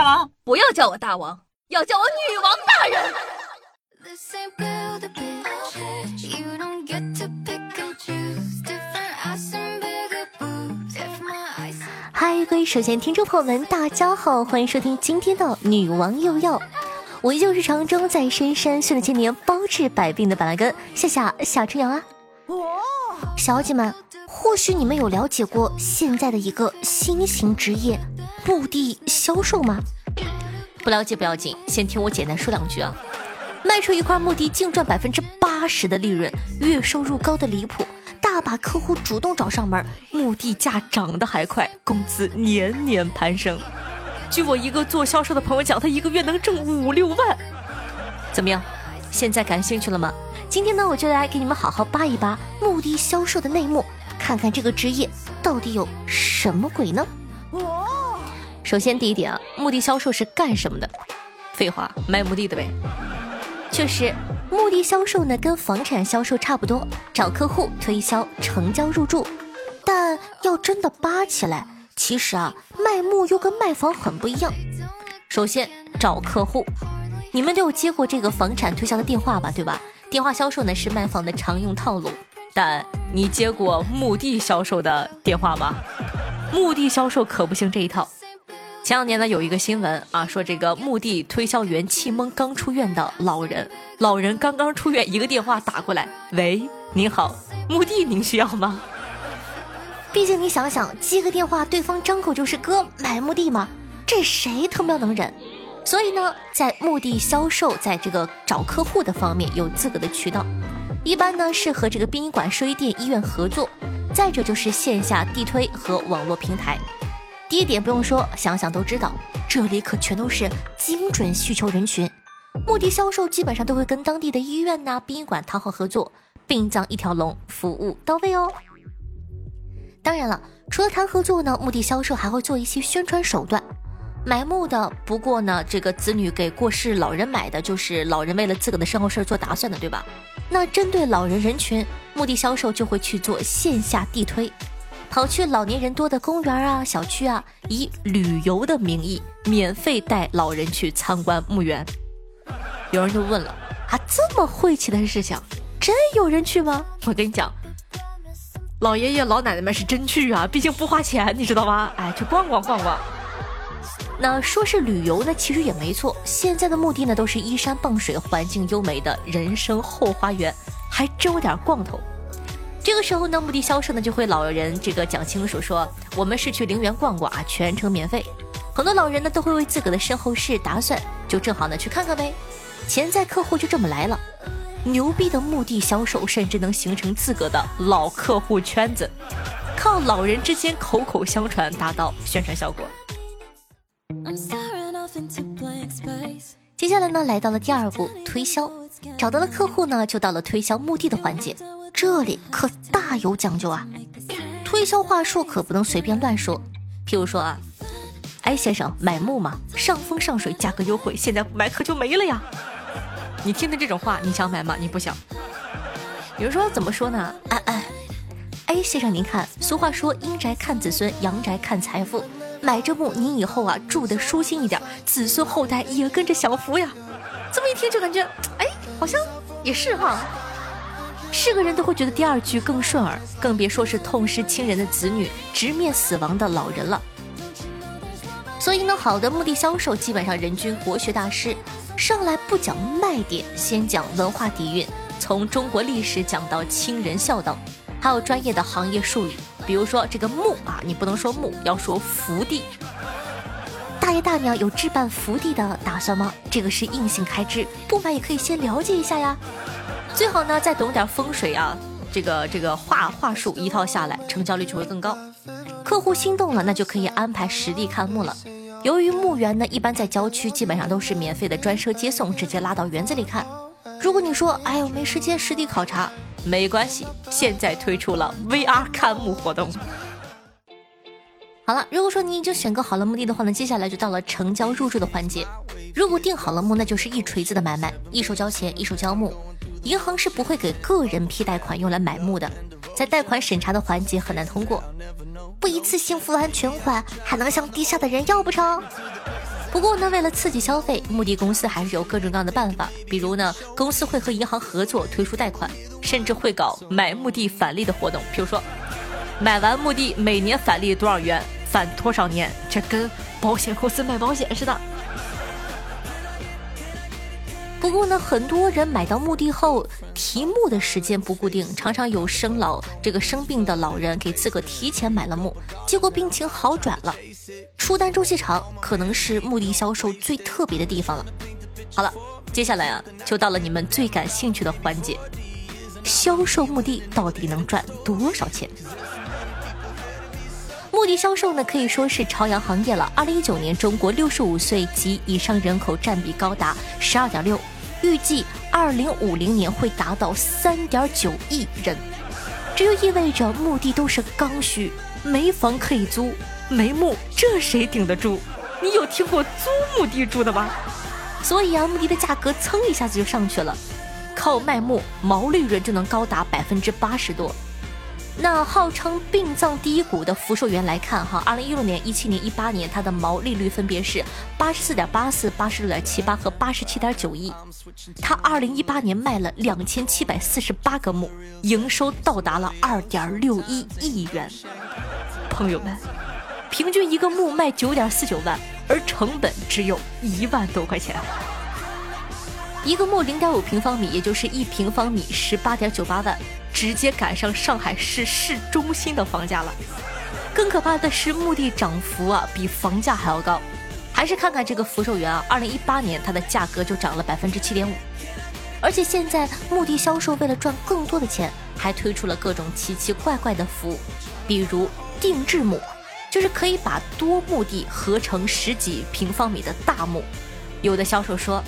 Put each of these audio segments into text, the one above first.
大王？不要叫我大王，要叫我女王大人。嗨，各位首先听众朋友们，大家好，欢迎收听今天的女王又要。我依旧是常中在深山训了千年，包治百病的板蓝根，谢谢小春阳啊。小姐们，或许你们有了解过现在的一个新型职业——墓地销售吗？不了解不要紧，先听我简单说两句啊。卖出一块墓地，净赚百分之八十的利润，月收入高的离谱，大把客户主动找上门，墓地价涨得还快，工资年年攀升。据我一个做销售的朋友讲，他一个月能挣五六万。怎么样？现在感兴趣了吗？今天呢，我就来给你们好好扒一扒墓地销售的内幕，看看这个职业到底有什么鬼呢？首先第一点啊，墓地销售是干什么的？废话，卖墓地的呗。确实，墓地销售呢跟房产销售差不多，找客户推销、成交入住。但要真的扒起来，其实啊，卖墓又跟卖房很不一样。首先找客户，你们都有接过这个房产推销的电话吧？对吧？电话销售呢是卖房的常用套路，但你接过墓地销售的电话吗？墓地销售可不行这一套。前两年呢有一个新闻啊，说这个墓地推销员气蒙刚出院的老人，老人刚刚出院，一个电话打过来，喂，您好，墓地您需要吗？毕竟你想想，接个电话，对方张口就是哥买墓地吗？这谁他喵能忍？所以呢，在墓地销售，在这个找客户的方面有自个的渠道，一般呢是和这个殡仪馆、寿衣店、医院合作，再者就是线下地推和网络平台。第一点不用说，想想都知道，这里可全都是精准需求人群。墓地销售基本上都会跟当地的医院呐、殡仪馆谈好合作，殡葬一条龙，服务到位哦。当然了，除了谈合作呢，墓地销售还会做一些宣传手段。买墓的，不过呢，这个子女给过世老人买的，就是老人为了自个的身后事做打算的，对吧？那针对老人人群，墓地销售就会去做线下地推，跑去老年人多的公园啊、小区啊，以旅游的名义，免费带老人去参观墓园。有人就问了，啊，这么晦气的事情，真有人去吗？我跟你讲，老爷爷老奶奶们是真去啊，毕竟不花钱，你知道吗？哎，去逛逛逛逛。那说是旅游呢，其实也没错。现在的墓地呢，都是依山傍水、环境优美的人生后花园，还真有点逛头。这个时候呢，墓地销售呢就会老人这个讲清楚，说我们是去陵园逛逛啊，全程免费。很多老人呢都会为自个的身后事打算，就正好呢去看看呗。潜在客户就这么来了，牛逼的墓地销售甚至能形成自个的老客户圈子，靠老人之间口口相传达到宣传效果。接下来呢，来到了第二步推销，找到了客户呢，就到了推销墓地的环节。这里可大有讲究啊，推销话术可不能随便乱说。譬如说啊，哎先生买墓嘛，上风上水，价格优惠，现在不买可就没了呀。你听听这种话，你想买吗？你不想。比如说怎么说呢？哎哎哎先生您看，俗话说阴宅看子孙，阳宅看财富。买这墓，你以后啊住的舒心一点，子孙后代也跟着享福呀。这么一听就感觉，哎，好像也是哈。是个人都会觉得第二句更顺耳，更别说是痛失亲人的子女、直面死亡的老人了。所以呢，好的墓地销售基本上人均国学大师，上来不讲卖点，先讲文化底蕴，从中国历史讲到亲人孝道，还有专业的行业术语。比如说这个墓啊，你不能说墓，要说福地。大爷大娘有置办福地的打算吗？这个是硬性开支，不买也可以先了解一下呀。最好呢再懂点风水啊，这个这个话话术一套下来，成交率就会更高。客户心动了，那就可以安排实地看墓了。由于墓园呢一般在郊区，基本上都是免费的专车接送，直接拉到园子里看。如果你说哎呦没时间实地考察。没关系，现在推出了 VR 看墓活动。好了，如果说你已经选购好了墓地的话呢，接下来就到了成交入住的环节。如果定好了墓，那就是一锤子的买卖，一手交钱，一手交墓。银行是不会给个人批贷款用来买墓的，在贷款审查的环节很难通过，不一次性付完全款，还能向地下的人要不成？不过呢，为了刺激消费，墓地公司还是有各种各样的办法。比如呢，公司会和银行合作推出贷款，甚至会搞买墓地返利的活动。比如说，买完墓地每年返利多少元，返多少年，这跟保险公司卖保险似的。不过呢，很多人买到墓地后，提墓的时间不固定，常常有生老这个生病的老人给自个提前买了墓，结果病情好转了。出单周期长，可能是墓地销售最特别的地方了。好了，接下来啊，就到了你们最感兴趣的环节，销售墓地到底能赚多少钱？墓地销售呢，可以说是朝阳行业了。二零一九年，中国六十五岁及以上人口占比高达十二点六，预计二零五零年会达到三点九亿人。这就意味着墓地都是刚需，没房可以租，没墓这谁顶得住？你有听过租墓地住的吗？所以啊，墓地的价格蹭一下子就上去了，靠卖木毛利润就能高达百分之八十多。那号称殡葬第一股的福寿园来看，哈，二零一六年、一七年、一八年，它的毛利率分别是八十四点八四、八十六点七八和八十七点九一。它二零一八年卖了两千七百四十八个墓，营收到达了二点六一亿元。朋友们，平均一个墓卖九点四九万，而成本只有一万多块钱。一个墓零点五平方米，也就是一平方米十八点九八万。直接赶上上海市市中心的房价了。更可怕的是，墓地涨幅啊比房价还要高。还是看看这个福寿园啊，二零一八年它的价格就涨了百分之七点五。而且现在墓地销售为了赚更多的钱，还推出了各种奇奇怪怪的服务，比如定制墓，就是可以把多墓地合成十几平方米的大墓。有的销售说。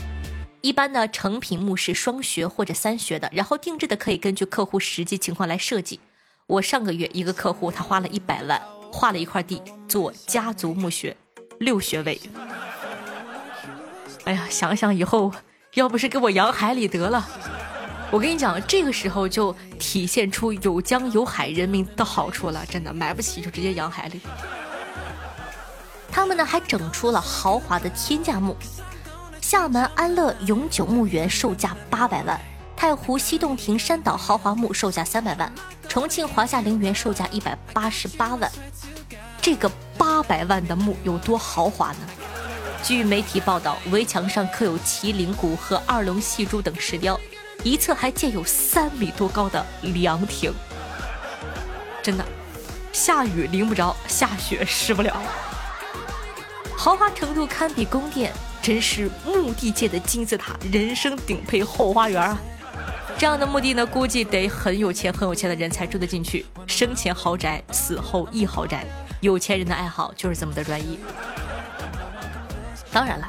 一般呢，成品墓是双学或者三学的，然后定制的可以根据客户实际情况来设计。我上个月一个客户，他花了一百万，画了一块地做家族墓穴，六学位。哎呀，想想以后要不是给我养海里得了。我跟你讲，这个时候就体现出有江有海人民的好处了，真的买不起就直接养海里。他们呢还整出了豪华的天价墓。厦门安乐永久墓园售价八百万，太湖西洞庭山岛豪华墓售价三百万，重庆华夏陵园售价一百八十八万。这个八百万的墓有多豪华呢？据媒体报道，围墙上刻有麒麟骨和二龙戏珠等石雕，一侧还建有三米多高的凉亭。真的，下雨淋不着，下雪湿不了，豪华程度堪比宫殿。真是墓地界的金字塔，人声顶配后花园啊！这样的墓地呢，估计得很有钱、很有钱的人才住得进去。生前豪宅，死后亦豪宅，有钱人的爱好就是这么的专一。当然了，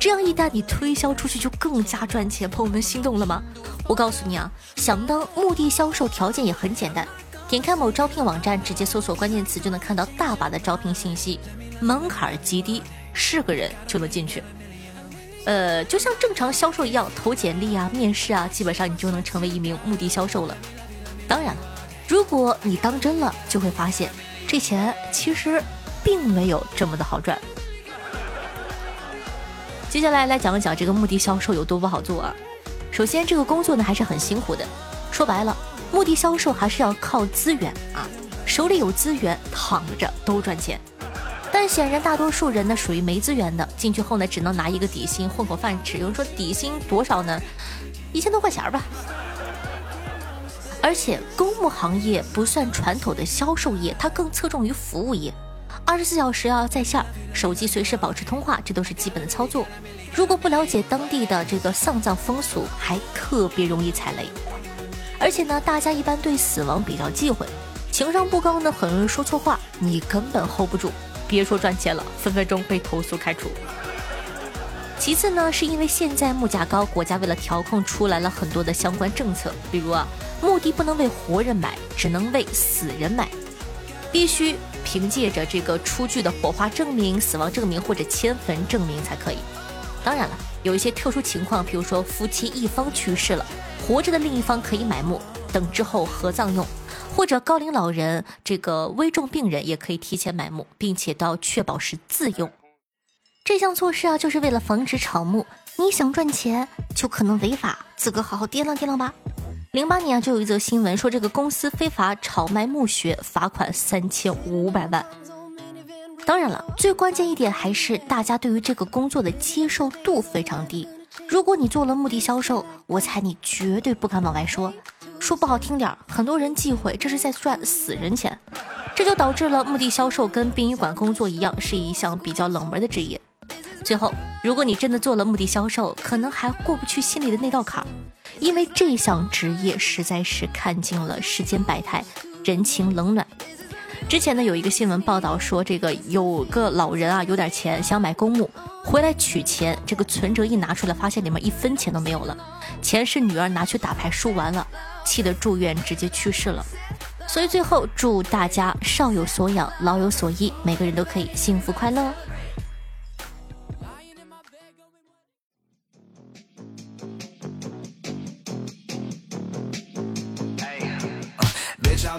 这样一旦你推销出去，就更加赚钱。朋友们心动了吗？我告诉你啊，想当墓地销售条件也很简单，点开某招聘网站，直接搜索关键词，就能看到大把的招聘信息，门槛极低，是个人就能进去。呃，就像正常销售一样，投简历啊、面试啊，基本上你就能成为一名墓地销售了。当然了，如果你当真了，就会发现这钱其实并没有这么的好赚。接下来来讲一讲这个墓地销售有多不好做啊。首先，这个工作呢还是很辛苦的。说白了，墓地销售还是要靠资源啊，手里有资源，躺着都赚钱。但显然，大多数人呢属于没资源的，进去后呢只能拿一个底薪混口饭吃。有人说底薪多少呢？一千多块钱吧。而且公墓行业不算传统的销售业，它更侧重于服务业，二十四小时要在线，手机随时保持通话，这都是基本的操作。如果不了解当地的这个丧葬风俗，还特别容易踩雷。而且呢，大家一般对死亡比较忌讳，情商不高呢，很容易说错话，你根本 hold 不住。别说赚钱了，分分钟被投诉开除。其次呢，是因为现在墓价高，国家为了调控出来了很多的相关政策，比如啊，墓地不能为活人买，只能为死人买，必须凭借着这个出具的火化证明、死亡证明或者迁坟证明才可以。当然了，有一些特殊情况，比如说夫妻一方去世了，活着的另一方可以买墓，等之后合葬用。或者高龄老人、这个危重病人也可以提前买墓，并且都要确保是自用。这项措施啊，就是为了防止草木。你想赚钱，就可能违法，自个好好掂量掂量吧。零八年啊，就有一则新闻说，这个公司非法炒卖墓穴，罚款三千五百万。当然了，最关键一点还是大家对于这个工作的接受度非常低。如果你做了墓地销售，我猜你绝对不敢往外说。说不好听点儿，很多人忌讳这是在赚死人钱，这就导致了墓地销售跟殡仪馆工作一样，是一项比较冷门的职业。最后，如果你真的做了墓地销售，可能还过不去心里的那道坎儿，因为这项职业实在是看尽了世间百态，人情冷暖。之前呢，有一个新闻报道说，这个有个老人啊，有点钱想买公墓，回来取钱，这个存折一拿出来，发现里面一分钱都没有了，钱是女儿拿去打牌输完了。气得住院，直接去世了。所以最后祝大家少有所养，老有所依，每个人都可以幸福快乐。嗨，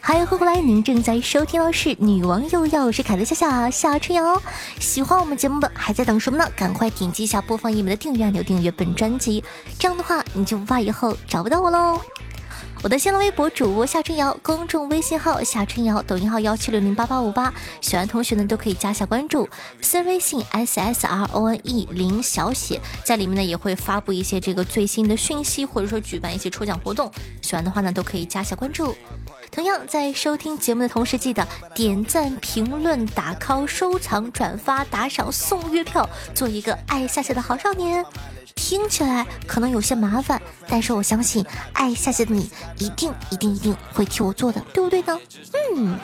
欢迎回来！您正在收听的是《女王又要》，我是凯乐夏夏夏春瑶。喜欢我们节目的还在等什么呢？赶快点击一下播放页面的订阅按钮，订阅本专辑。这样的话，你就不怕以后找不到我喽。我的新浪微博主播夏春瑶，公众微信号夏春瑶，抖音号幺七六零八八五八，喜欢同学呢都可以加下关注。私人微信 s s r o n e 零小写，在里面呢也会发布一些这个最新的讯息，或者说举办一些抽奖活动。喜欢的话呢都可以加下关注。同样，在收听节目的同时，记得点赞、评论、打 call、收藏、转发、打赏、送月票，做一个爱夏夏的好少年。听起来可能有些麻烦，但是我相信爱夏夏的你一定、一定、一定会替我做的，对不对呢？嗯，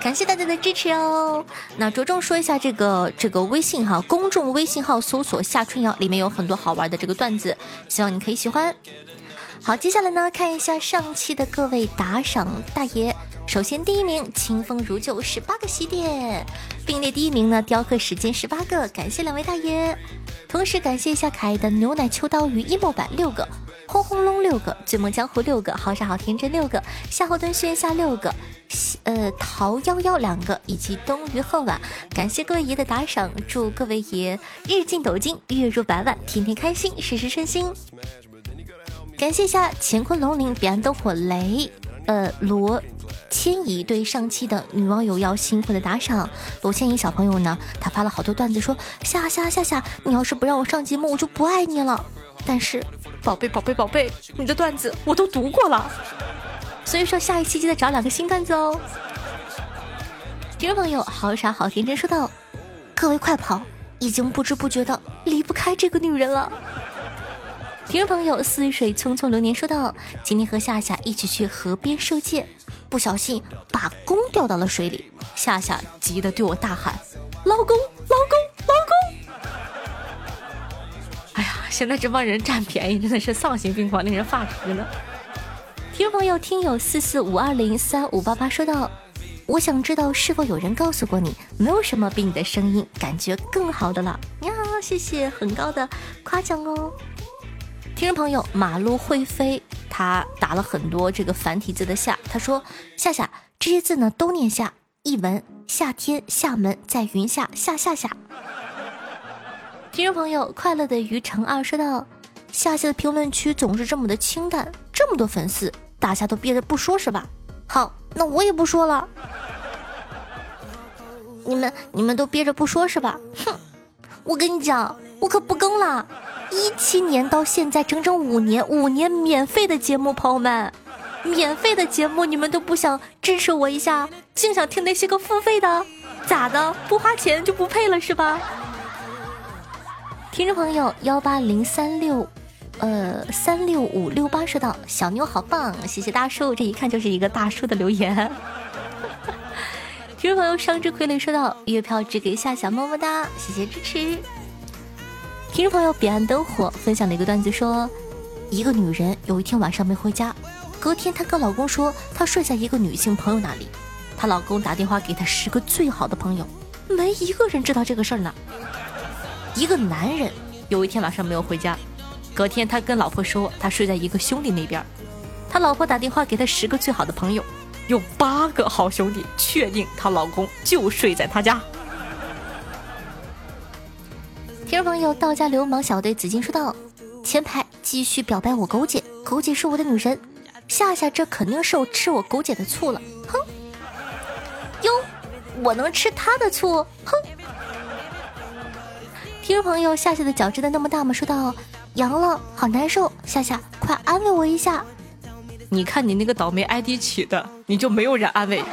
感谢大家的支持哦。那着重说一下这个这个微信哈，公众微信号搜索夏春瑶，里面有很多好玩的这个段子，希望你可以喜欢。好，接下来呢，看一下上期的各位打赏大爷。首先，第一名清风如旧十八个喜点，并列第一名呢，雕刻时间十八个，感谢两位大爷。同时感谢一下可爱的牛奶秋刀鱼 emo 版六个，轰轰隆六个，醉梦江湖六个，好傻好天真六个，夏侯惇轩下六个，呃桃夭夭两个，以及冬鱼恨晚，感谢各位爷的打赏，祝各位爷日进斗金，月入百万，天天开心，事事顺心。感谢一下乾坤龙鳞、彼岸灯火雷、呃罗千怡对上期的女网友要辛苦的打赏。罗千怡小朋友呢，他发了好多段子，说夏夏夏夏，你要是不让我上节目，我就不爱你了。但是宝贝宝贝宝贝，你的段子我都读过了，所以说下一期记得找两个新段子哦。听众朋友，好傻好天真说道：“各位快跑，已经不知不觉的离不开这个女人了。”听众朋友，似水匆匆流年说道：“今天和夏夏一起去河边射箭，不小心把弓掉到了水里。夏夏急得对我大喊：‘老公，老公，老公！’哎呀，现在这帮人占便宜真的是丧心病狂，令人发指呢。”听众朋友，听友四四五二零三五八八说道：“我想知道是否有人告诉过你，没有什么比你的声音感觉更好的了。”呀，谢谢很高的夸奖哦。听众朋友，马路会飞，他打了很多这个繁体字的夏，他说夏夏这些字呢都念夏，一文夏天厦门在云下夏夏夏。听众朋友，快乐的于成二说道，夏夏的评论区总是这么的清淡，这么多粉丝，大家都憋着不说是吧？好，那我也不说了，你们你们都憋着不说是吧？哼，我跟你讲，我可不更了。一七年到现在整整五年，五年免费的节目，朋友们，免费的节目你们都不想支持我一下，净想听那些个付费的，咋的？不花钱就不配了是吧？听众朋友幺八零三六，呃三六五六八说道：“小妞好棒，谢谢大叔，这一看就是一个大叔的留言。听众朋友伤之傀儡说道：“月票只给夏夏么么哒，谢谢支持。听众朋友，彼岸灯火分享了一个段子，说一个女人有一天晚上没回家，隔天她跟老公说她睡在一个女性朋友那里，她老公打电话给她十个最好的朋友，没一个人知道这个事儿呢。一个男人有一天晚上没有回家，隔天他跟老婆说他睡在一个兄弟那边，他老婆打电话给他十个最好的朋友，有八个好兄弟确定她老公就睡在他家。听众朋友，道家流氓小队紫金说道：“前排继续表白我狗姐，狗姐是我的女神。夏夏这肯定是我吃我狗姐的醋了，哼！哟，我能吃她的醋，哼！”听众朋友，夏夏的脚真的那么大吗？说道：“阳了，好难受，夏夏快安慰我一下。”你看你那个倒霉 ID 起的，你就没有人安慰。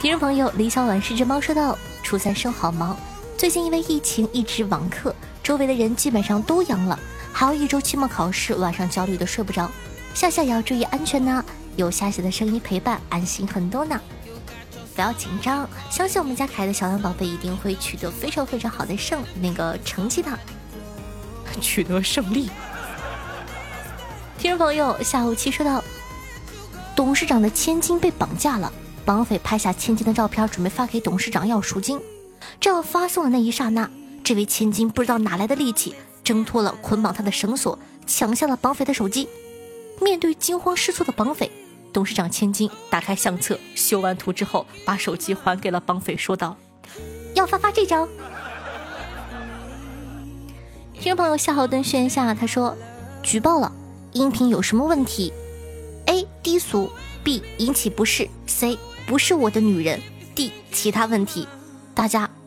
听众朋友，李小婉是只猫说道：“初三生好忙，最近因为疫情一直网课，周围的人基本上都阳了，还有一周期末考试，晚上焦虑的睡不着。夏夏也要注意安全呢，有夏夏的声音陪伴，安心很多呢。不要紧张，相信我们家可爱的小狼宝贝一定会取得非常非常好的胜那个成绩的，取得胜利。”听众朋友，下午七说道：“董事长的千金被绑架了，绑匪拍下千金的照片，准备发给董事长要赎金。正要发送的那一刹那，这位千金不知道哪来的力气，挣脱了捆绑他的绳索，抢下了绑匪的手机。面对惊慌失措的绑匪，董事长千金打开相册，修完图之后，把手机还给了绑匪，说道：‘要发发这张。’听众朋友，夏侯惇炫下，他说：‘举报了。’音频有什么问题？A 低俗，B 引起不适，C 不是我的女人，D 其他问题，大家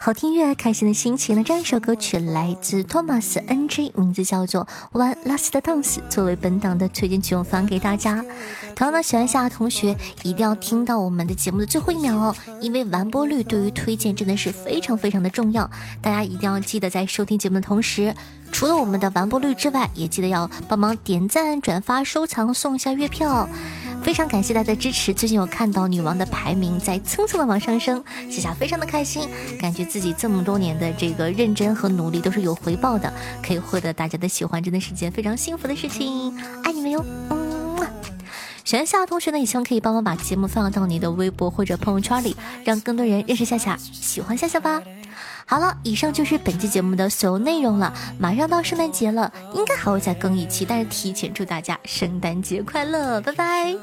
好听乐，开心的心情。那这样一首歌曲来自 Thomas NG，名字叫做《One Last Dance》，作为本档的推荐曲，我发给大家。同样呢，喜欢夏的同学一定要听到我们的节目的最后一秒哦，因为完播率对于推荐真的是非常非常的重要。大家一定要记得在收听节目的同时，除了我们的完播率之外，也记得要帮忙点赞、转发、收藏，送一下月票。非常感谢大家的支持，最近我看到女王的排名在蹭蹭的往上升，夏夏非常的开心，感觉自己这么多年的这个认真和努力都是有回报的，可以获得大家的喜欢，真的是件非常幸福的事情，爱你们哟！嗯，喜欢夏夏同学呢，也希望可以帮忙把节目放到你的微博或者朋友圈里，让更多人认识夏夏，喜欢夏夏吧。好了，以上就是本期节目的所有内容了。马上到圣诞节了，应该还会再更一期，但是提前祝大家圣诞节快乐，拜拜。